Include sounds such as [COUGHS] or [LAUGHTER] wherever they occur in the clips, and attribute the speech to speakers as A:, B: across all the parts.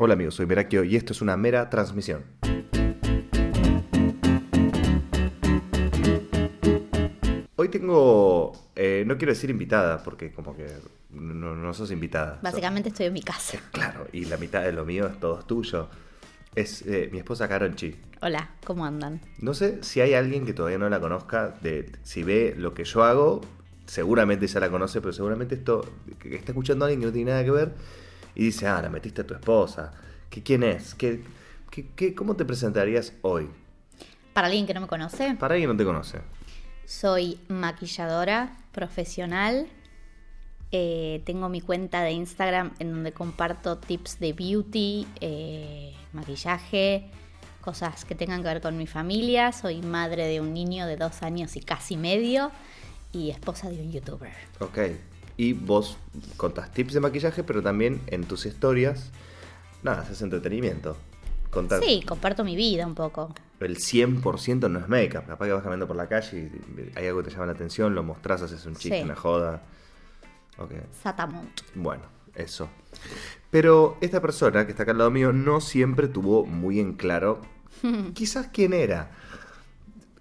A: Hola amigos, soy Merakio y esto es una mera transmisión. Hoy tengo, eh, no quiero decir invitada, porque como que no, no sos invitada.
B: Básicamente estoy en mi casa.
A: Eh, claro, y la mitad de lo mío es todo tuyo. Es eh, mi esposa Karen Chi.
B: Hola, ¿cómo andan?
A: No sé si hay alguien que todavía no la conozca, de, si ve lo que yo hago, seguramente ya la conoce, pero seguramente esto, que está escuchando a alguien que no tiene nada que ver y dice, ah, la metiste a tu esposa. ¿Qué, ¿Quién es? ¿Qué, qué, qué- cómo te presentarías hoy?
B: Para alguien que no me conoce,
A: Para alguien que no te conoce.
B: soy maquilladora profesional. Eh, tengo mi cuenta de Instagram en donde comparto tips de beauty, eh, maquillaje, cosas que tengan que ver con mi familia. Soy madre de un niño de dos años y casi medio y esposa de un youtuber.
A: Ok. Y vos contás tips de maquillaje, pero también en tus historias, nada, haces entretenimiento.
B: Sí, comparto mi vida un poco.
A: El 100% no es make-up. Capaz que vas caminando por la calle y hay algo que te llama la atención, lo mostrás, haces un chiste,
B: Sí.
A: una joda. Ok.
B: Satamont.
A: Bueno, eso. Pero esta persona que está acá al lado mío no siempre tuvo muy en claro [LAUGHS] quizás quién era.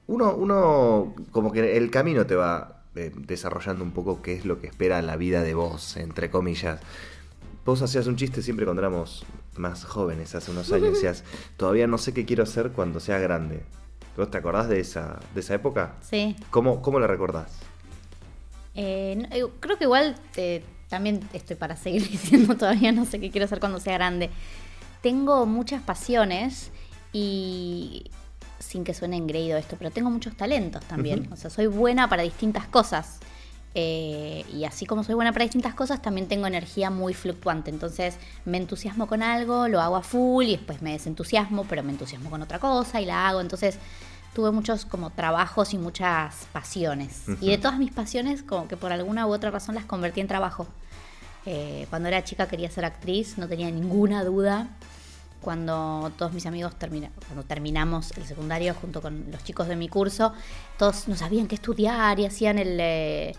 A: Uno, uno como que el camino te va eh, desarrollando un poco qué es lo que espera la vida de vos, entre comillas. Vos hacías un chiste siempre cuando éramos más jóvenes, hace unos años, [LAUGHS] decías, todavía no sé qué quiero hacer cuando sea grande. ¿Vos te acordás de esa, de esa época?
B: Sí.
A: ¿Cómo, ¿Cómo la recordás?
B: Eh, no, eh, creo que igual eh, también estoy para seguir [LAUGHS] diciendo todavía no sé qué quiero hacer cuando sea grande. Tengo muchas pasiones y sin que suene engreído esto, pero tengo muchos talentos también. O sea, soy buena para distintas cosas. Eh, y así como soy buena para distintas cosas, también tengo energía muy fluctuante. Entonces me entusiasmo con algo, lo hago a full y después me desentusiasmo, pero me entusiasmo con otra cosa y la hago. Entonces tuve muchos como trabajos y muchas pasiones. Y de todas mis pasiones, como que por alguna u otra razón las convertí en trabajo. Eh, cuando era chica quería ser actriz, no tenía ninguna duda. Cuando todos mis amigos termina, cuando terminamos el secundario junto con los chicos de mi curso, todos no sabían qué estudiar y hacían el, eh,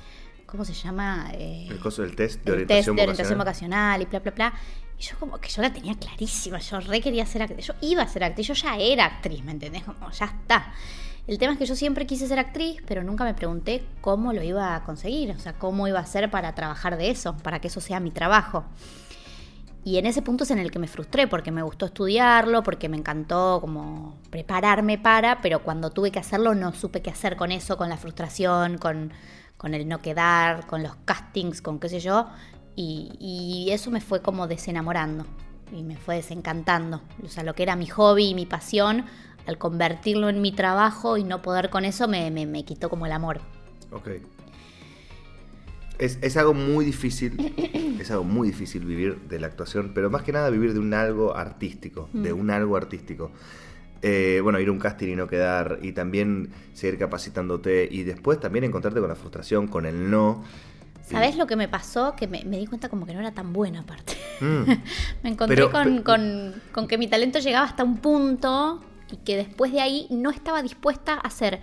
B: ¿cómo se llama? Eh,
A: El coso del test de
B: el
A: orientación
B: test de orientación
A: vocacional.
B: vocacional y bla, bla, bla. Y yo como que yo la tenía clarísima, yo re quería ser actriz, yo iba a ser actriz, yo ya era actriz, ¿me entendés? Como ya está. El tema es que yo siempre quise ser actriz, pero nunca me pregunté cómo lo iba a conseguir, o sea, cómo iba a hacer para trabajar de eso, para que eso sea mi trabajo. Y en ese punto es en el que me frustré, porque me gustó estudiarlo, porque me encantó como prepararme para, pero cuando tuve que hacerlo no supe qué hacer con eso, con la frustración, con, con el no quedar, con los castings, con qué sé yo. Y, y eso me fue como desenamorando y me fue desencantando. O sea, lo que era mi hobby y mi pasión, al convertirlo en mi trabajo y no poder con eso, me, me, me quitó como el amor.
A: Ok. Es, es algo muy difícil, [COUGHS] es algo muy difícil vivir de la actuación, pero más que nada vivir de un algo artístico, de
B: Mm.
A: un algo artístico. Eh, bueno, ir a un casting y no quedar, y también seguir capacitándote, y después también encontrarte con la frustración, con el no.
B: ¿Sabes lo que me pasó? Que me, me di cuenta como que no era tan buena aparte.
A: Mm, [LAUGHS]
B: Me encontré
A: Pero-
B: con,
A: pero-
B: con- con que mi talento llegaba hasta un punto y que después de ahí no estaba dispuesta a hacer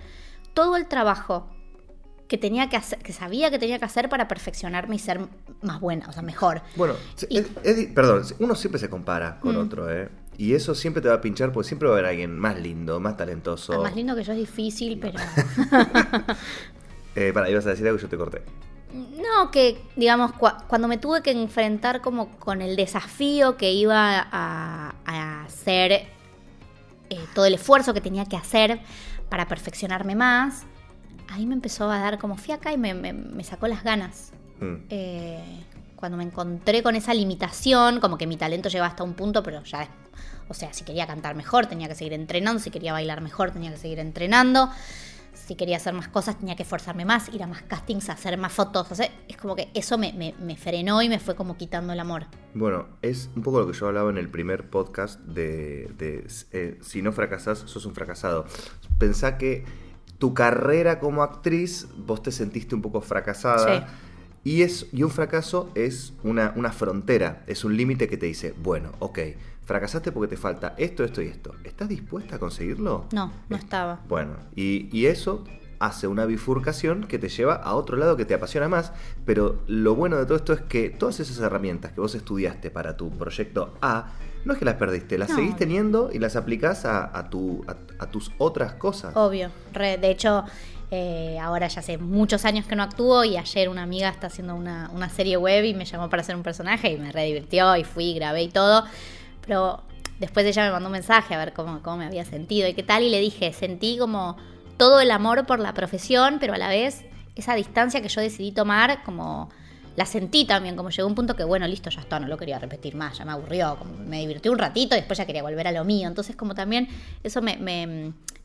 B: todo el trabajo que tenía que hacer, que sabía que tenía que hacer para perfeccionarme y ser más buena, o sea, mejor.
A: Bueno, se-
B: Y-
A: es- es di- perdón, uno siempre se compara con
B: Mm.
A: otro, ¿eh? Y eso siempre te va a pinchar porque siempre va a haber alguien más lindo, más talentoso.
B: Ah, más lindo que yo es difícil, pero [LAUGHS]
A: Eh, para, ibas a decir algo y yo te corté.
B: no que digamos cua- cuando me tuve que enfrentar como con el desafío que iba a, a hacer eh, todo el esfuerzo que tenía que hacer para perfeccionarme más, ahí me empezó a dar como fiaca y me, me- me sacó las ganas.
A: Mm.
B: Eh, cuando me encontré con esa limitación, como que mi talento llegaba hasta un punto, pero ya, o sea, si quería cantar mejor, tenía que seguir entrenando, si quería bailar mejor, tenía que seguir entrenando, si quería hacer más cosas, tenía que esforzarme más, ir a más castings, hacer más fotos, hacer- es como que eso me, me- me frenó y me fue como quitando el amor.
A: Bueno, es un poco lo que yo hablaba en el primer podcast de, de, eh, si no fracasás, sos un fracasado. Pensá que tu carrera como actriz, vos te sentiste un poco fracasada.
B: Sí.
A: Y, es, y un fracaso es una, una frontera, es un límite que te dice, bueno, ok, fracasaste porque te falta esto, esto y esto. ¿Estás dispuesta a conseguirlo?
B: No, no estaba.
A: Bueno, y, y eso hace una bifurcación que te lleva a otro lado que te apasiona más, pero lo bueno de todo esto es que todas esas herramientas que vos estudiaste para tu proyecto A no es que las perdiste, las
B: No.
A: seguís teniendo y las aplicás a, a tu, a, a tus otras cosas.
B: Obvio. Re- de hecho, eh, ahora ya hace muchos años que no actúo y ayer una amiga está haciendo una, una serie web y me llamó para hacer un personaje y me re divirtió y fui, grabé y todo. Pero después ella me mandó un mensaje a ver cómo, cómo me había sentido y qué tal y le dije, sentí como todo el amor por la profesión, pero a la vez esa distancia que yo decidí tomar como... La sentí también, como llegó un punto que, bueno, listo, ya está, no lo quería repetir más, ya me aburrió, como me divirtió un ratito y después ya quería volver a lo mío. Entonces, como también eso me,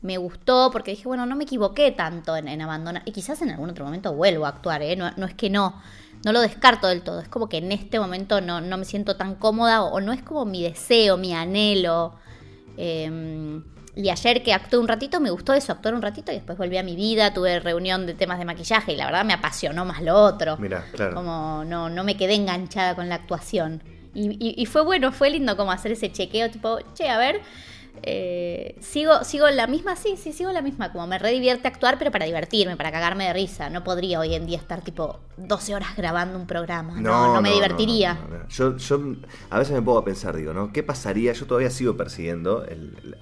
B: me, gustó porque dije, bueno, no me equivoqué tanto en, en abandonar. Y quizás en algún otro momento vuelvo a actuar, ¿eh? No, no es que no, no lo descarto del todo. Es como que en este momento no, no me siento tan cómoda o, no es como mi deseo, mi anhelo. Eh, y ayer que actué un ratito, me gustó eso, actuar un ratito y después volví a mi vida, tuve reunión de temas de maquillaje y la verdad me apasionó más lo otro.
A: Mira, claro.
B: Como no, no me quedé enganchada con la actuación. Y, y- y fue bueno, fue lindo como hacer ese chequeo, tipo, che, a ver, eh, sigo, sigo la misma, sí, sí, sigo la misma, como me redivierte actuar, pero para divertirme, para cagarme de risa. No podría hoy en día estar tipo 12 horas grabando un programa, no, no, me divertiría.
A: Yo, yo a veces me pongo a pensar, digo, ¿no? ¿Qué pasaría? Yo todavía sigo persiguiendo el,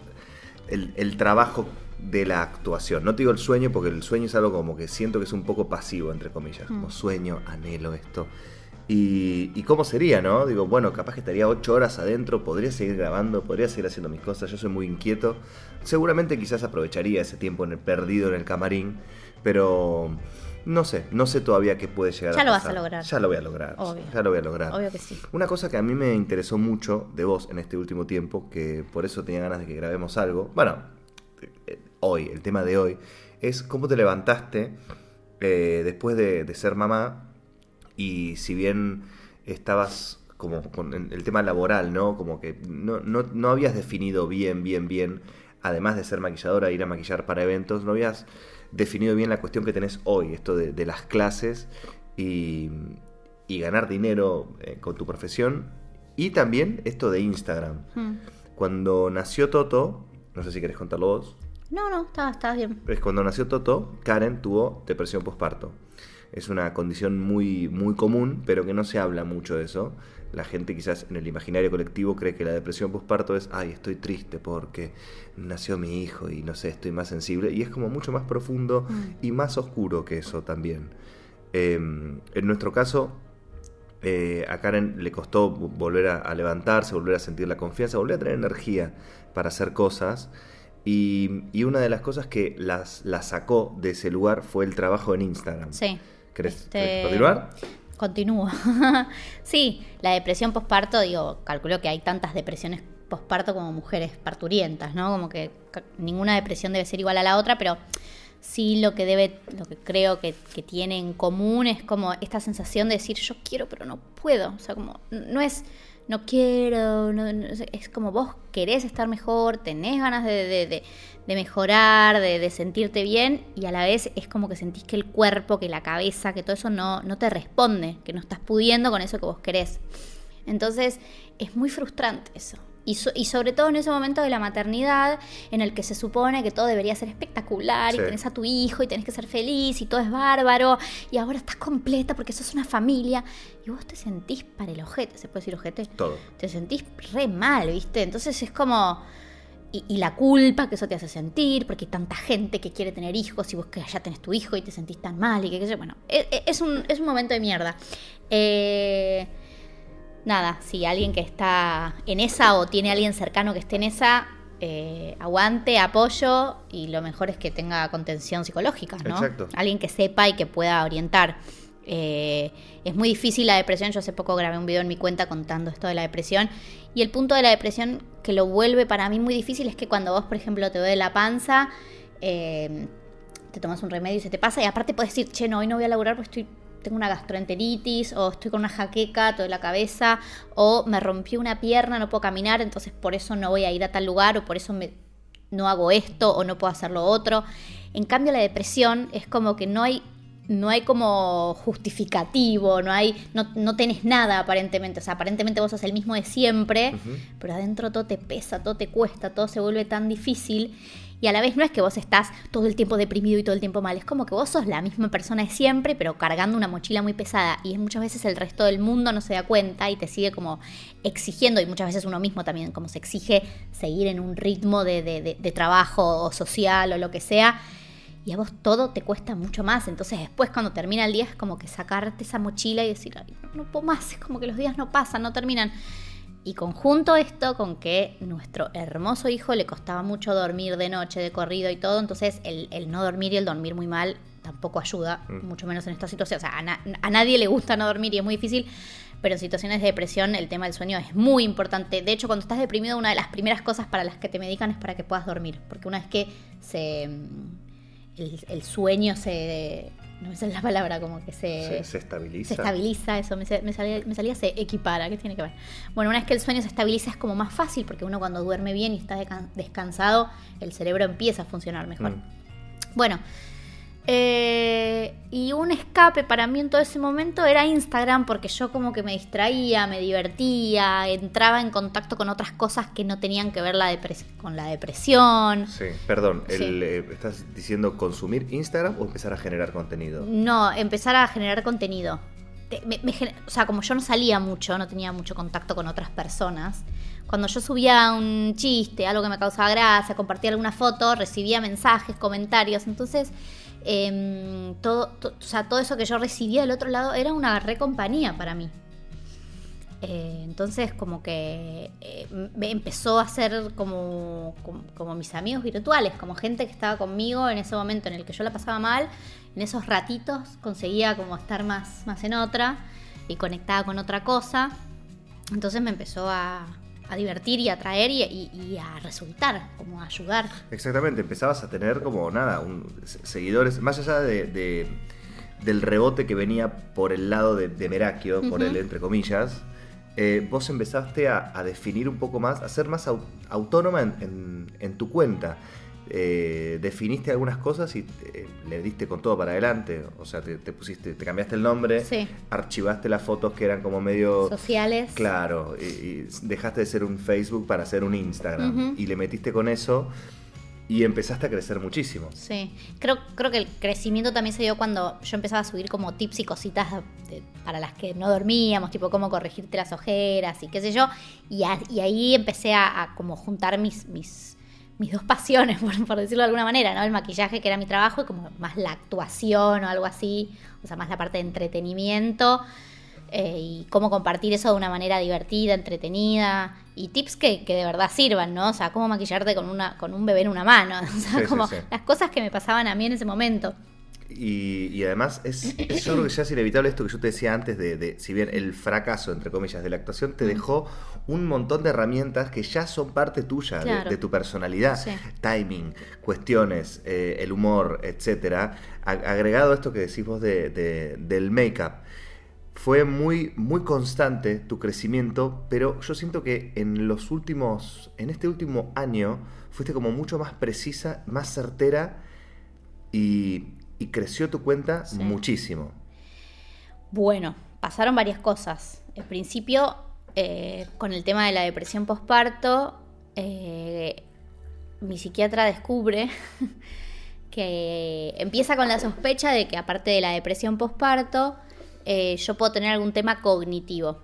A: el- el trabajo de la actuación. No te digo el sueño, porque el sueño es algo como que siento que es un poco pasivo, entre comillas. Como
B: Mm.
A: sueño, anhelo esto. Y, y cómo sería, ¿no? Digo, bueno, capaz que estaría ocho horas adentro, podría seguir grabando, podría seguir haciendo mis cosas, yo soy muy inquieto. Seguramente quizás aprovecharía ese tiempo en el perdido en el camarín, pero no sé, no sé todavía qué puede llegar
B: Ya
A: a
B: lo vas
A: pasar.
B: a lograr.
A: Ya lo voy a lograr.
B: Obvio.
A: Ya lo voy a lograr.
B: Obvio que sí.
A: Una cosa que a mí me interesó mucho de vos en este último tiempo, que por eso tenía ganas de que grabemos algo, bueno, eh, hoy, el tema de hoy, es cómo te levantaste eh, después de, de ser mamá y si bien estabas como con el el tema laboral, ¿no? Como que no, no, no habías definido bien, bien, bien, además de ser maquilladora, ir a maquillar para eventos, no habías definido bien la cuestión que tenés hoy, esto de, de las clases y, y ganar dinero eh, con tu profesión y también esto de Instagram.
B: Mm.
A: Cuando nació Toto, no sé si querés contarlo vos,
B: No, no, estaba bien.
A: es cuando nació Toto, Karen tuvo depresión postparto. Es una condición muy, muy común, pero que no se habla mucho de eso. La gente quizás en el imaginario colectivo cree que la depresión postparto es, ay, estoy triste porque nació mi hijo y no sé, estoy más sensible. Y es como mucho más profundo
B: Mm.
A: y más oscuro que eso también. Eh, en nuestro caso, eh, a Karen le costó vo- volver a, a levantarse, volver a sentir la confianza, volver a tener energía para hacer cosas. Y, y una de las cosas que las, la sacó de ese lugar fue el trabajo en Instagram.
B: Sí.
A: ¿Querés,
B: Este,
A: querés continuar?
B: Continúo. [LAUGHS] sí, la depresión posparto, digo, calculo que hay tantas depresiones posparto como mujeres parturientas, ¿no? Como que ninguna depresión debe ser igual a la otra, pero sí lo que debe, lo que creo que, que tiene en común es como esta sensación de decir yo quiero pero no puedo. O sea, como no es no quiero, no- no- es como vos querés estar mejor, tenés ganas de, de- de- de mejorar, de, sentirte bien y a la vez es como que sentís que el cuerpo, que la cabeza, que todo eso no, no te responde, que no estás pudiendo con eso que vos querés. Entonces es muy frustrante eso. Y, so- y sobre todo en ese momento de la maternidad, en el que se supone que todo debería ser espectacular,
A: Sí.
B: y tenés a tu hijo, y tenés que ser feliz, y todo es bárbaro, y ahora estás completa porque sos una familia, y vos te sentís para el ojete, ¿se puede decir ojete?
A: Todo.
B: Te sentís re mal, ¿viste? Entonces es como... Y, y la culpa que eso te hace sentir, porque hay tanta gente que quiere tener hijos y vos que ya tenés tu hijo y te sentís tan mal y que qué sé yo. Bueno, e- e- es, un, es un momento de mierda. Eh, nada, si alguien que está en esa o tiene alguien cercano que esté en esa, eh, aguante, apoyo y lo mejor es que tenga contención psicológica, ¿no?
A: Exacto.
B: Alguien que sepa y que pueda orientar. Eh, es muy difícil la depresión. Yo hace poco grabé un video en mi cuenta contando esto de la depresión. Y el punto de la depresión que lo vuelve para mí muy difícil es que cuando vos, por ejemplo, te duele la panza, eh, te tomas un remedio y se te pasa. Y aparte puedes decir, che, no, hoy no voy a laburar porque estoy, tengo una gastroenteritis, o estoy con una jaqueca, toda la cabeza, o me rompí una pierna, no puedo caminar, entonces por eso no voy a ir a tal lugar, o por eso me, no hago esto, o no puedo hacer lo otro. En cambio, la depresión es como que no hay no hay como justificativo, no hay, no, no tenés nada aparentemente, o sea, aparentemente vos sos el mismo de siempre, pero adentro todo te pesa, todo te cuesta, todo se vuelve tan difícil y a la vez no es que vos estás todo el tiempo deprimido y todo el tiempo mal, es como que vos sos la misma persona de siempre, pero cargando una mochila muy pesada y muchas veces el resto del mundo no se da cuenta y te sigue como exigiendo, y muchas veces uno mismo también como se exige seguir en un ritmo de, de trabajo social o lo que sea y a vos todo te cuesta mucho más. Entonces después cuando termina el día es como que sacarte esa mochila y decir, Ay, no, puedo más, es como que los días no pasan, no terminan. Y conjunto esto con que nuestro hermoso hijo le costaba mucho dormir de noche, de corrido y todo, entonces el, no dormir y el dormir muy mal tampoco ayuda, mm. mucho menos en esta situación. O sea, a, nadie le gusta no dormir y es muy difícil, pero en situaciones de depresión el tema del sueño es muy importante. De hecho, cuando estás deprimido, una de las primeras cosas para las que te medican es para que puedas dormir, porque una vez que se el, sueño se... No sé la palabra, como que se...
A: Se, estabiliza.
B: Se estabiliza, eso me, salía, me, salía, se equipara, ¿qué tiene que ver? Bueno, una vez que el sueño se estabiliza es como más fácil, porque uno cuando duerme bien y está descansado, el cerebro empieza a funcionar mejor. Mm. Bueno, eh, y un escape para mí en todo ese momento era Instagram porque yo como que me distraía, me divertía, entraba en contacto con otras cosas que no tenían que ver la con la depresión.
A: Sí, perdón, eh, ¿estás diciendo consumir Instagram o empezar a generar contenido?
B: No, empezar a generar contenido. o sea, como yo no salía mucho, no tenía mucho contacto con otras personas, cuando yo subía un chiste, algo que me causaba gracia, compartía alguna foto, recibía mensajes, comentarios, entonces Em, todo, o sea, todo eso que yo recibía del otro lado era una recompañía para mí. Eh, entonces como que eh, empezó a ser como, como, mis amigos virtuales, como gente que estaba conmigo en ese momento en el que yo la pasaba mal, en esos ratitos conseguía como estar más, más en otra y conectada con otra cosa. Entonces me empezó a, a divertir y a atraer y, a resultar, como a ayudar.
A: Exactamente, empezabas a tener como nada, un, seguidores, más allá de, del rebote que venía por el lado de, de Merakio, por el entre comillas, eh, vos empezaste a, definir un poco más, a ser más autónoma en, en tu cuenta. Eh, definiste algunas cosas y eh, le diste con todo para adelante. O sea, te, pusiste, te cambiaste el nombre, archivaste las fotos que eran como medio
B: sociales.
A: Claro, y, dejaste de ser un Facebook para ser un Instagram. Y le metiste con eso y empezaste a crecer muchísimo.
B: Sí, creo, creo que el crecimiento también se dio cuando yo empezaba a subir como tips y cositas para las que no dormíamos, tipo cómo corregirte las ojeras y qué sé yo. Y, ahí empecé a, a, como juntar mis, mis mis dos pasiones, [LAUGHS] por, decirlo de alguna manera, ¿no? El maquillaje, que era mi trabajo, y como más la actuación o algo así, o sea, más la parte de entretenimiento. Eh, y cómo compartir eso de una manera divertida, entretenida y tips que, de verdad sirvan, ¿no? O sea, cómo maquillarte con, una, con un bebé en una mano, [LAUGHS] o sea, como las cosas que me pasaban a mí en ese momento.
A: Y, además es, yo creo que ya es inevitable esto que yo te decía antes de, si bien el fracaso, entre comillas, de la actuación te dejó un montón de herramientas que ya son parte tuya, de, tu personalidad, timing, cuestiones, eh, el humor, etcétera. Agregado a esto que decís vos de, del make-up, fue muy, muy constante tu crecimiento, pero yo siento que en los últimos, en este último año, fuiste como mucho más precisa, más certera y y creció tu cuenta muchísimo.
B: Bueno, pasaron varias cosas. Al principio, eh, con el tema de la depresión postparto, eh, mi psiquiatra descubre [LAUGHS] que empieza con la sospecha de que aparte de la depresión postparto, eh, yo puedo tener algún tema cognitivo.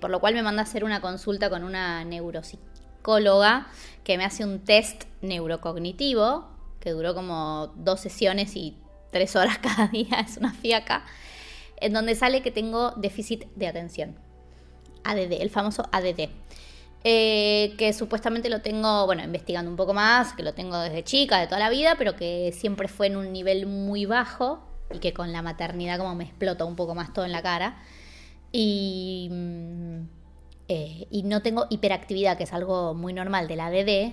B: por lo cual me manda a hacer una consulta con una neuropsicóloga que me hace un test neurocognitivo que duró como dos sesiones y tres horas [LAUGHS] cada día, es una fiaca, en donde sale que tengo déficit de atención. ADD, el famoso ADD. Eh, que supuestamente lo tengo, bueno, investigando un poco más, que lo tengo desde chica, de toda la vida, pero que siempre fue en un nivel muy bajo y que con la maternidad como me explota un poco más todo en la cara. Y, mm, eh, y no tengo hiperactividad, que es algo muy normal del ADD,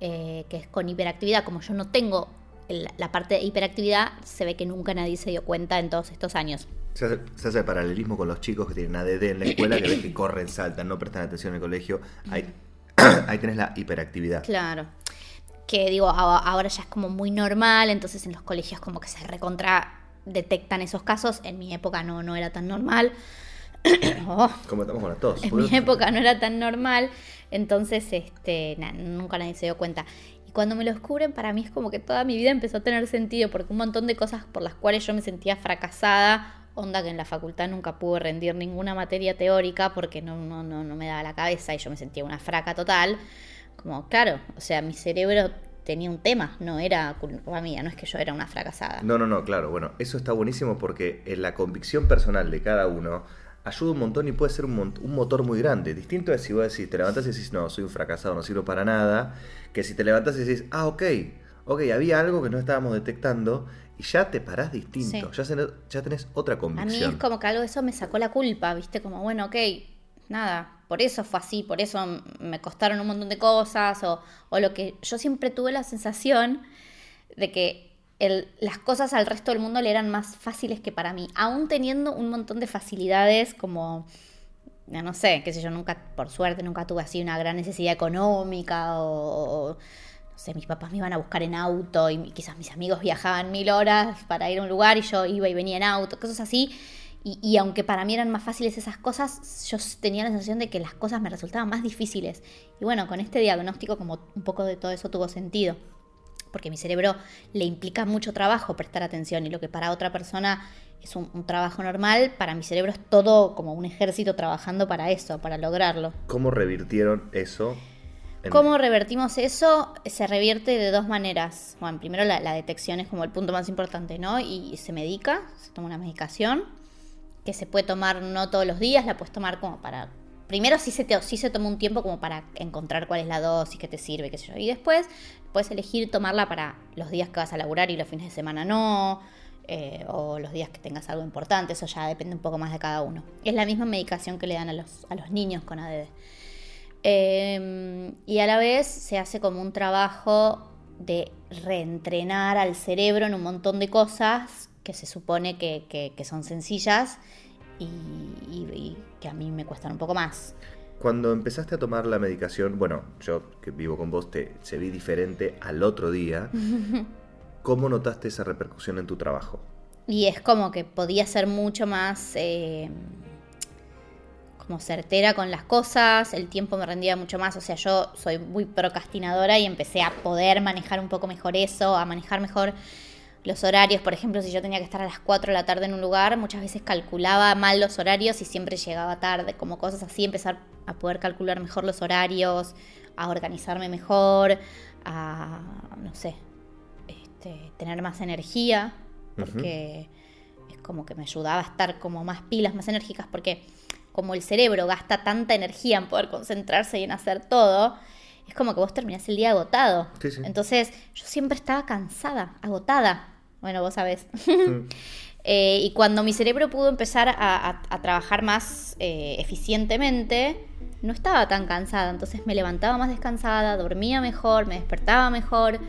B: eh, que es con hiperactividad, como yo no tengo la parte de hiperactividad, se ve que nunca nadie se dio cuenta en todos estos años.
A: Se hace, el paralelismo con los chicos que tienen ADD en la escuela, que ven que corren, saltan, no prestan atención en el colegio. Ahí, [COUGHS] ahí tenés la hiperactividad.
B: Claro. Que digo, ahora ya es como muy normal, entonces en los colegios como que se recontra detectan esos casos. En mi época no, no era tan normal. [COUGHS]
A: oh, Como estamos con la tos.
B: En mi época no era tan normal. Entonces, este, nunca nadie se dio cuenta. Y cuando me lo descubren, para mí es como que toda mi vida empezó a tener sentido, porque un montón de cosas por las cuales yo me sentía fracasada, onda que en la facultad nunca pude rendir ninguna materia teórica porque no, no, no, no me daba la cabeza y yo me sentía una fraca total. Como, claro, o sea, mi cerebro tenía un tema, no era culpa mía, no es que yo era una fracasada.
A: No, no, no, claro, bueno, eso está buenísimo porque en la convicción personal de cada uno ayuda un montón y puede ser un, un, motor muy grande. Distinto es si vos decís, te levantas y decís, no, soy un fracasado, no sirvo para nada, que si te levantas y decís, ah, ok, ok, había algo que no estábamos detectando y ya te parás distinto, ya, ya tenés otra convicción.
B: A mí es como que algo de eso me sacó la culpa, ¿viste? Como, bueno, ok, nada, por eso fue así, por eso me costaron un montón de cosas, o, o lo que yo siempre tuve la sensación de que las cosas al resto del mundo le eran más fáciles que para mí, aún teniendo un montón de facilidades como, no sé, qué sé yo, nunca, por suerte, nunca tuve así una gran necesidad económica o, no sé, mis papás me iban a buscar en auto y quizás mis amigos viajaban mil horas para ir a un lugar y yo iba y venía en auto, cosas así. Y, y, aunque para mí eran más fáciles esas cosas, yo tenía la sensación de que las cosas me resultaban más difíciles. Y bueno, con este diagnóstico como un poco de todo eso tuvo sentido porque mi cerebro le implica mucho trabajo prestar atención y lo que para otra persona es un, trabajo normal, para mi cerebro es todo como un ejército trabajando para eso, para lograrlo.
A: ¿Cómo revirtieron eso?
B: ¿Cómo revertimos eso? Se revierte de dos maneras. Bueno, primero la, la, detección es como el punto más importante, ¿no? Y se medica, se toma una medicación que se puede tomar no todos los días, la puedes tomar como para primero sí se, te, sí se toma un tiempo como para encontrar cuál es la dosis que te sirve, qué sé yo. Y después puedes elegir tomarla para los días que vas a laburar y los fines de semana no. Eh, o los días que tengas algo importante, eso ya depende un poco más de cada uno. Es la misma medicación que le dan a los, a los niños con ADD. Em, y a la vez se hace como un trabajo de reentrenar al cerebro en un montón de cosas que se supone que, que son sencillas y, que a mí me cuestan un poco más.
A: Cuando empezaste a tomar la medicación, bueno, yo que vivo con vos te se vi diferente al otro día. [LAUGHS] ¿Cómo notaste esa repercusión en tu trabajo?
B: Y es como que podía ser mucho más eh, como certera con las cosas, el tiempo me rendía mucho más, o sea, yo soy muy procrastinadora y empecé a poder manejar un poco mejor eso, a manejar mejor los horarios, por ejemplo, si yo tenía que estar a las 4 de la tarde en un lugar, muchas veces calculaba mal los horarios y siempre llegaba tarde, como cosas así, empezar a poder calcular mejor los horarios, a organizarme mejor, a, no sé, este, tener más energía, porque es como que me ayudaba a estar como más pilas, más enérgicas, porque como el cerebro gasta tanta energía en poder concentrarse y en hacer todo, es como que vos terminás el día agotado. Entonces yo siempre estaba cansada, agotada. Bueno, vos sabés. [LAUGHS] Eh, y cuando mi cerebro pudo empezar a, trabajar más eh, eficientemente, no estaba tan cansada. Entonces me levantaba más descansada, dormía mejor, me despertaba mejor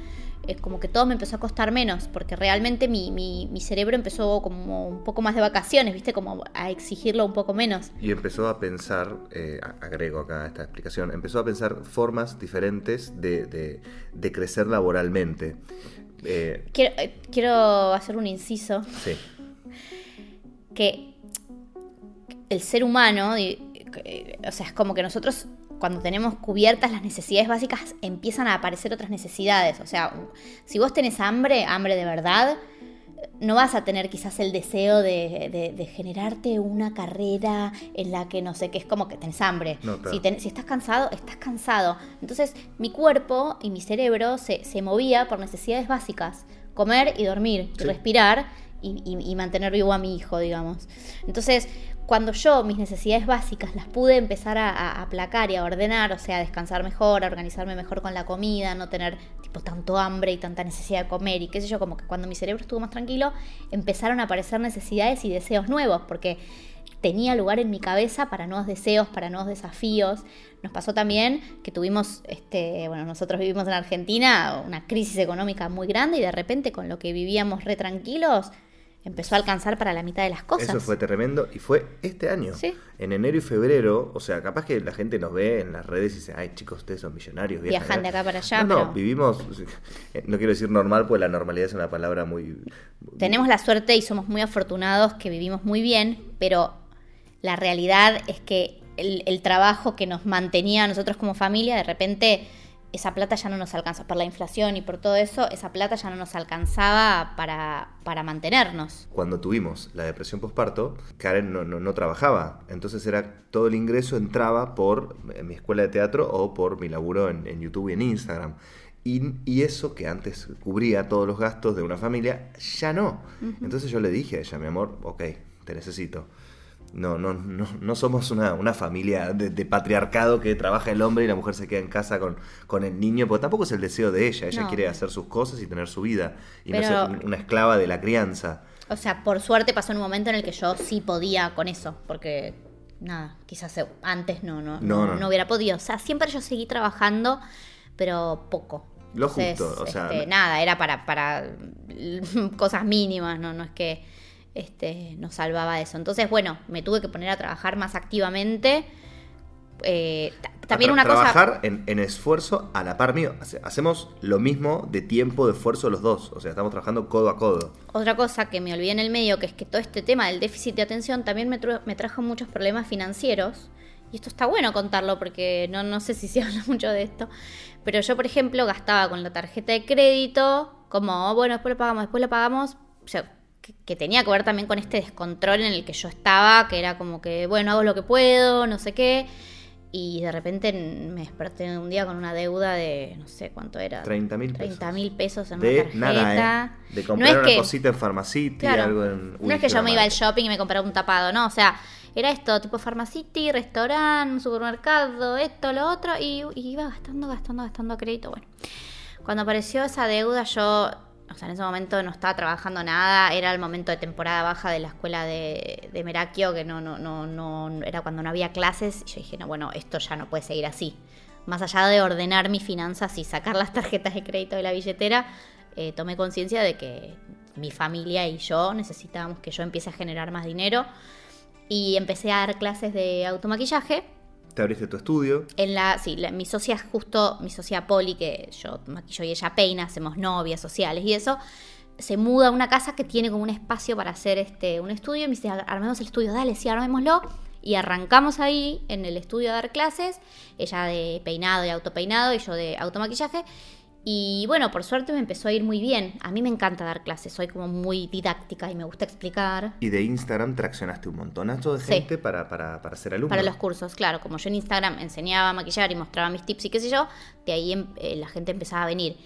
B: es como que todo me empezó a costar menos, porque realmente mi, mi, mi, cerebro empezó como un poco más de vacaciones, ¿viste? Como a exigirlo un poco menos.
A: Y empezó a pensar, eh, agrego acá esta explicación, empezó a pensar formas diferentes de, de, crecer laboralmente.
B: Eh, quiero, eh, quiero hacer un inciso.
A: Sí.
B: Que el ser humano, o sea, es como que nosotros cuando tenemos cubiertas las necesidades básicas, empiezan a aparecer otras necesidades. O sea, si vos tenés hambre, hambre de verdad, no vas a tener quizás el deseo de, generarte una carrera en la que no sé qué, es como que tenés hambre. si, si, estás cansado, estás cansado. Entonces mi cuerpo y mi cerebro se, movía por necesidades básicas. Comer y dormir, y respirar y, y, mantener vivo a mi hijo, digamos. Entonces, cuando yo mis necesidades básicas las pude empezar a, aplacar y a ordenar, o sea, a descansar mejor, a organizarme mejor con la comida, no tener tipo tanto hambre y tanta necesidad de comer y qué sé yo, como que cuando mi cerebro estuvo más tranquilo, empezaron a aparecer necesidades y deseos nuevos, porque tenía lugar en mi cabeza para nuevos deseos, para nuevos desafíos. Nos pasó también que tuvimos, este, bueno, nosotros vivimos en Argentina una crisis económica muy grande y de repente con lo que vivíamos re tranquilos, empezó a alcanzar para la mitad de las cosas.
A: Eso fue tremendo y fue este año.
B: Sí.
A: En enero y febrero, o sea, capaz que la gente nos ve en las redes y dice, ay chicos, ustedes son millonarios.
B: Viajan de acá para allá.
A: No, no,
B: pero
A: vivimos, [LAUGHS] no quiero decir normal, porque la normalidad es una palabra muy...
B: Tenemos la suerte y somos muy afortunados que vivimos muy bien, pero la realidad es que el, el trabajo que nos mantenía a nosotros como familia, de repente esa plata ya no nos alcanza, por la inflación y por todo eso, esa plata ya no nos alcanzaba para, para mantenernos.
A: Cuando tuvimos la depresión postparto, Karen no, no, no trabajaba, entonces era todo el ingreso entraba por eh, mi escuela de teatro o por mi laburo en, en YouTube y en Instagram. Y, y eso que antes cubría todos los gastos de una familia, ya no. Entonces yo le dije a ella, mi amor, ok, te necesito. No, no, no, no somos una, una familia de, de patriarcado que trabaja el hombre y la mujer se queda en casa con, con el niño, porque tampoco es el deseo de ella. Ella
B: No.
A: quiere hacer sus cosas y tener su vida y
B: Pero-
A: no ser una esclava de la crianza.
B: O sea, por suerte pasó en un momento en el que yo sí podía con eso, porque nada, quizás antes no, no,
A: No,
B: no,
A: no.
B: hubiera podido. O sea, siempre yo seguí trabajando, pero poco.
A: Lo
B: Entonces,
A: justo, o sea,
B: este, nada, era para, para [LAUGHS] cosas mínimas, no, no es que este, nos salvaba eso. Entonces, bueno, me tuve que poner a trabajar más activamente. Eh, ta- también una cosa.
A: trabajar en, en esfuerzo a la par mío. Hace- Hacemos lo mismo de tiempo, de esfuerzo los dos. O sea, estamos trabajando codo a codo.
B: Otra cosa que me olvidé en el medio, que es que todo este tema del déficit de atención también me, trajo muchos problemas financieros. Y esto está bueno contarlo porque no, no sé si se [LAUGHS] habla mucho de esto. Pero yo, por ejemplo, gastaba con la tarjeta de crédito, como, bueno, después lo pagamos, después lo pagamos. O sea, que, que tenía que ver también con este descontrol en el que yo estaba, que era como que, bueno, hago lo que puedo, no sé qué. Y de repente me desperté un día con una deuda de, no sé cuánto era.
A: 30 mil pesos.
B: 30 mil pesos en
A: De
B: una tarjeta.
A: nada, ¿eh? De comprar una
B: que-
A: cosita en Pharmacity,
B: Claro.
A: algo en...
B: no es que yo me iba al shopping y me compraba un tapado, no, o sea, era esto, tipo Pharmacity, restaurante, supermercado, esto, lo otro, y, y iba gastando, gastando, gastando a crédito. Bueno, cuando apareció esa deuda, yo, o sea, en ese momento no estaba trabajando nada, era el momento de temporada baja de la escuela de, de Merakio, que no, no, no, no, era cuando no había clases, y yo dije, no, bueno, esto ya no puede seguir así. Más allá de ordenar mis finanzas y sacar las tarjetas de crédito de la billetera, eh, tomé conciencia de que mi familia y yo necesitábamos que yo empiece a generar más dinero y empecé a dar clases de automaquillaje.
A: Te abriste tu estudio.
B: En la, sí, mi socia justo, mi socia Poli, que yo maquillo y ella peina, hacemos novias sociales y eso, se muda a una casa que tiene como un espacio para hacer este un estudio y me dice, armemos el estudio, dale, sí, armémoslo. Y arrancamos ahí en el estudio a dar clases, ella de peinado y autopeinado y yo de automaquillaje. Y bueno, por suerte me empezó a ir muy bien. A mí me encanta dar clases, soy como muy didáctica y me gusta explicar.
A: Y de Instagram traccionaste un montonazo de
B: Sí.
A: gente para, para, para ser alumno.
B: Para los cursos, claro. Como yo en Instagram enseñaba a maquillar y mostraba mis tips y qué sé yo, de ahí em- eh, la gente empezaba a venir.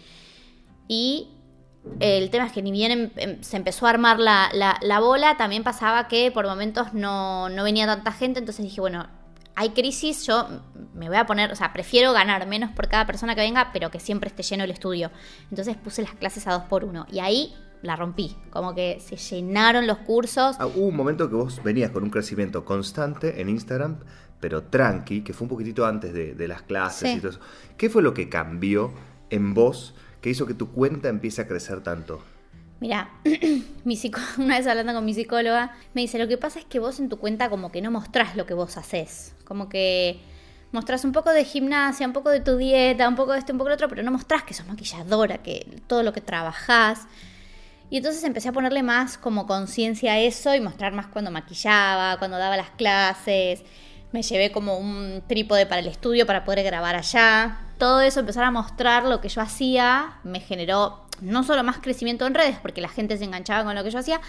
B: Y el tema es que ni bien em- em- se empezó a armar la, la- la bola, también pasaba que por momentos no, no venía tanta gente, entonces dije, bueno, hay crisis, yo me voy a poner, o sea, prefiero ganar menos por cada persona que venga, pero que siempre esté lleno el estudio. Entonces puse las clases a dos por uno y ahí la rompí, como que se llenaron los cursos.
A: Ah, hubo un momento que vos venías con un crecimiento constante en Instagram, pero tranqui, que fue un poquitito antes de, de las clases
B: Sí.
A: y todo eso. ¿Qué fue lo que cambió en vos que hizo que tu cuenta empiece a crecer tanto?
B: Mira, [CLEARS THROAT] mi [LAUGHS] una vez hablando con mi psicóloga, me dice, lo que pasa es que vos en tu cuenta como que no mostrás lo que vos haces. Como que mostrás un poco de gimnasia, un poco de tu dieta, un poco de esto, un poco de otro, pero no mostrás que sos maquilladora, que todo lo que trabajás. Y entonces empecé a ponerle más como conciencia a eso y mostrar más cuando maquillaba, cuando daba las clases. Me llevé como un trípode para el estudio para poder grabar allá. Todo eso, empezar a mostrar lo que yo hacía, me generó no solo más crecimiento en redes, porque la gente se enganchaba con lo que yo hacía,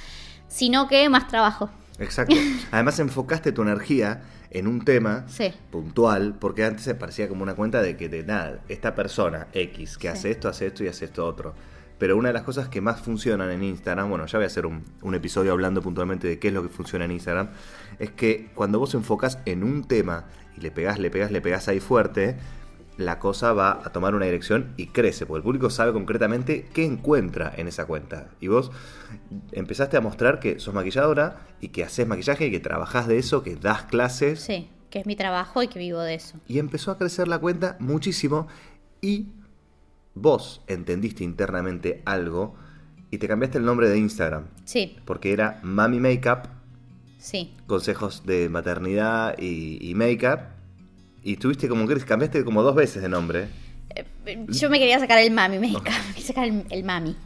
B: sino que más trabajo.
A: Exacto. [LAUGHS] Además enfocaste tu energía en un tema
B: Sí.
A: puntual, porque antes se parecía como una cuenta de que de nada, esta persona X que
B: Sí.
A: hace esto, hace esto y hace esto otro. Pero una de las cosas que más funcionan en Instagram, bueno, ya voy a hacer un, un episodio hablando puntualmente de qué es lo que funciona en Instagram, es que cuando vos enfocas en un tema y le pegás, le pegás, le pegás ahí fuerte, la cosa va a tomar una dirección y crece, porque el público sabe concretamente qué encuentra en esa cuenta. Y vos empezaste a mostrar que sos maquilladora y que haces maquillaje y que trabajás de eso, que das clases.
B: Sí, que es mi trabajo y que vivo de eso.
A: Y empezó a crecer la cuenta muchísimo y vos entendiste internamente algo y te cambiaste el nombre de Instagram.
B: Sí,
A: Porque era Mami Makeup,
B: sí.
A: consejos de maternidad y, y makeup. Y tuviste como que cambiaste como dos veces de nombre.
B: Yo me quería sacar el mami makeup, me quería sacar el, el mami.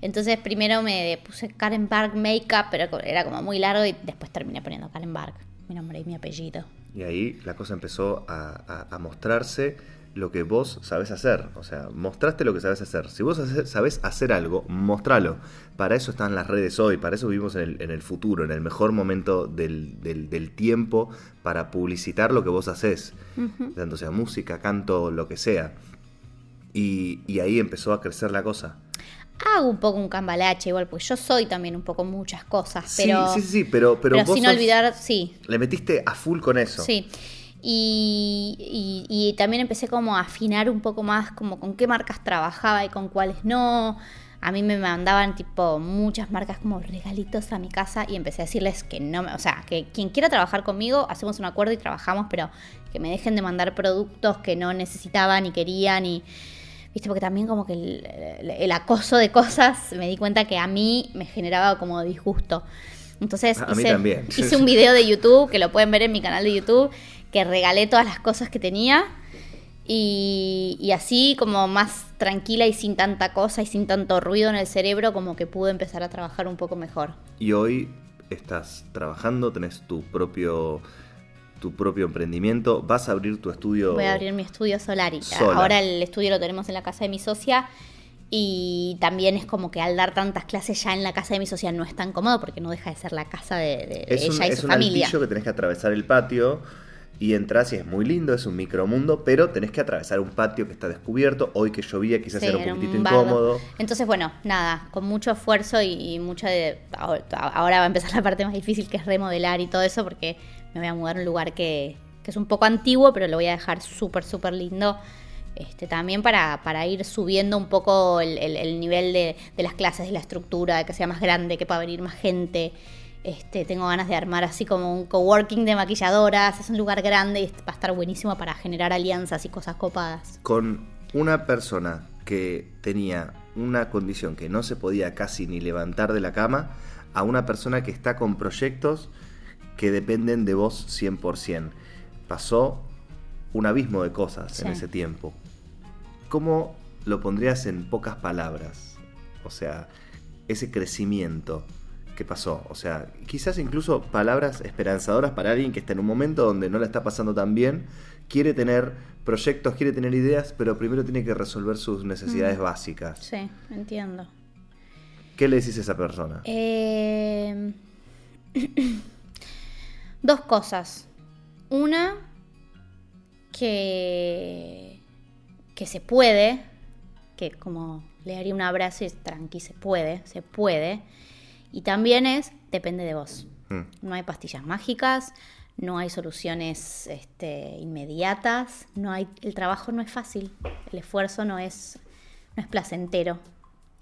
B: Entonces primero me puse Karen Bark Makeup, pero era como muy largo y después terminé poniendo Karen Bark, mi nombre y mi apellido.
A: Y ahí la cosa empezó a, a- a mostrarse lo que vos sabés hacer. O sea, mostraste lo que sabés hacer. Si vos sabés hacer algo, mostralo. Para eso están las redes hoy, para eso vivimos en el, en el futuro, en el mejor momento del, del- del tiempo para publicitar lo que vos haces. Tanto sea música, canto, lo que sea. Y, y ahí empezó a crecer la cosa.
B: Hago un poco un cambalache igual, porque yo soy también un poco muchas cosas, pero,
A: sí, sí, sí, pero, pero,
B: pero
A: vos
B: sin
A: sos-
B: olvidar, sí,
A: Le metiste a full con eso.
B: Sí. Y, y- y también empecé como a afinar un poco más como con qué marcas trabajaba y con cuáles no. A mí me mandaban tipo muchas marcas como regalitos a mi casa y empecé a decirles que no, o sea, que quien quiera trabajar conmigo hacemos un acuerdo y trabajamos, pero que me dejen de mandar productos que no necesitaban y querían y viste porque también como que el, el- el acoso de cosas me di cuenta que a mí me generaba como disgusto. Entonces
A: A- a mí
B: hice, hice un video de YouTube que lo pueden ver en mi canal de YouTube que regalé todas las cosas que tenía y, y así como más tranquila y sin tanta cosa y sin tanto ruido en el cerebro como que pude empezar a trabajar un poco mejor.
A: Y hoy estás trabajando, tenés tu propio tu propio emprendimiento, vas a abrir tu estudio.
B: Voy a abrir mi estudio Solari.
A: Sola.
B: Ahora el estudio lo tenemos en la casa de mi socia y también es como que al dar tantas clases ya en la casa de mi socia no es tan cómodo porque no deja de ser la casa de, de
A: Es
B: ella
A: un,
B: y
A: es
B: su
A: un
B: familia.
A: altillo que tenés que atravesar el patio y entras y es muy lindo, es un micromundo, pero tenés que atravesar un patio que está descubierto. Hoy que llovía quizás
B: Sí,
A: era un poquitito
B: un
A: incómodo.
B: Entonces, bueno, nada, con mucho esfuerzo y, y mucha de... Ahora ahora va a empezar [LAUGHS] la parte más difícil que es remodelar y todo eso porque me voy a mudar a un lugar que, que es un poco antiguo, pero lo voy a dejar súper, súper lindo. Este, también para, para ir subiendo un poco el, el- el nivel de, de las clases, de la estructura, de que sea más grande, que pueda venir más gente. Este, tengo ganas de armar así como un coworking de maquilladoras. Es un lugar grande y va a estar buenísimo para generar alianzas y cosas copadas.
A: Con una persona que tenía una condición que no se podía casi ni levantar de la cama, a una persona que está con proyectos que dependen de vos 100%. Pasó un abismo de cosas en ese tiempo. ¿Cómo lo pondrías en pocas palabras? O sea, ese crecimiento que pasó. O sea, quizás incluso palabras esperanzadoras para alguien que está en un momento donde no la está pasando tan bien, quiere tener proyectos, quiere tener ideas, pero primero tiene que resolver sus necesidades
B: Mm.
A: básicas.
B: Sí, entiendo.
A: ¿Qué le decís a esa persona?
B: Eh, [CLEARS THROAT] Dos cosas. Una, que, que se puede, que como le haría un abrazo y tranqui, se puede, se puede. Y también es, depende de vos.
A: Mm.
B: No hay pastillas mágicas, no hay soluciones este, inmediatas, no hay, el trabajo no es fácil, el esfuerzo no es, no es placentero.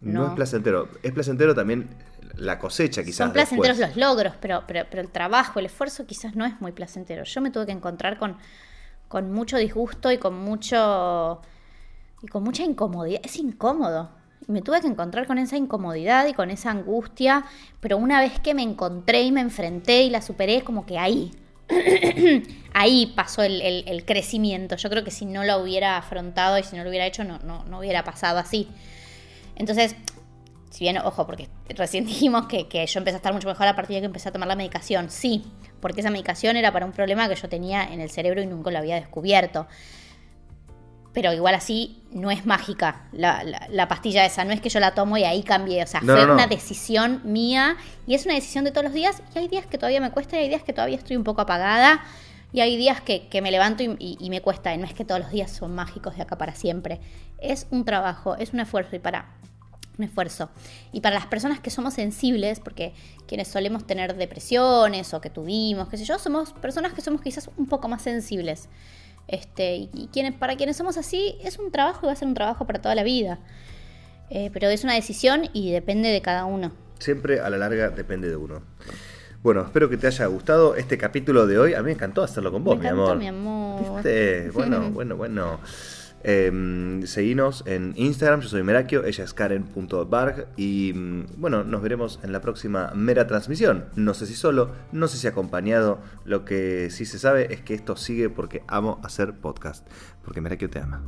A: No. es placentero. Es placentero también la cosecha, quizás.
B: Son placenteros
A: después.
B: los logros, pero, pero, pero el trabajo, el esfuerzo quizás no es muy placentero. Yo me tuve que encontrar con, con mucho disgusto y con mucho y con mucha incomodidad. Es incómodo. Me tuve que encontrar con esa incomodidad y con esa angustia, pero una vez que me encontré y me enfrenté y la superé, es como que ahí, [CLEARS THROAT] ahí pasó el, el- el crecimiento. Yo creo que si no lo hubiera afrontado y si no lo hubiera hecho, no, no, no hubiera pasado así. Entonces, si bien, ojo, porque recién [LAUGHS] dijimos que, que yo empecé a estar mucho mejor a partir de que empecé a tomar la medicación. Sí, porque esa medicación era para un problema que yo tenía en el cerebro y nunca lo había descubierto. Pero igual así no es mágica la, la- la pastilla esa, no es que yo la tomo y ahí cambié. O sea,
A: No,
B: fue
A: no.
B: una decisión mía y es una decisión de todos los días. Y hay días que todavía me cuesta y hay días que todavía estoy un poco apagada. Y hay días que, que me levanto y, y- y me cuesta. Y no es que todos los días son mágicos de acá para siempre. Es un trabajo, es un esfuerzo. Y para un esfuerzo. Y para las personas que somos sensibles, porque quienes solemos tener depresiones o que tuvimos, qué sé yo, somos personas que somos quizás un poco más sensibles. Este, y, y quienes, para quienes somos así, es un trabajo y va a ser un trabajo para toda la vida. Eh, pero es una decisión y depende de cada uno.
A: Siempre a la larga depende de uno. Bueno, espero que te haya gustado este capítulo de hoy. A mí me encantó hacerlo con vos,
B: Me
A: mi
B: encantó,
A: amor.
B: mi amor.
A: ¿Viste? Bueno, [LAUGHS] bueno, bueno. Eh, seguinos en Instagram, yo soy Merakio, ella es Karen.barg y mm, bueno, nos veremos en la próxima mera transmisión. No sé si solo, no sé si acompañado, lo que sí se sabe es que esto sigue porque amo hacer podcast, porque Merakio te ama.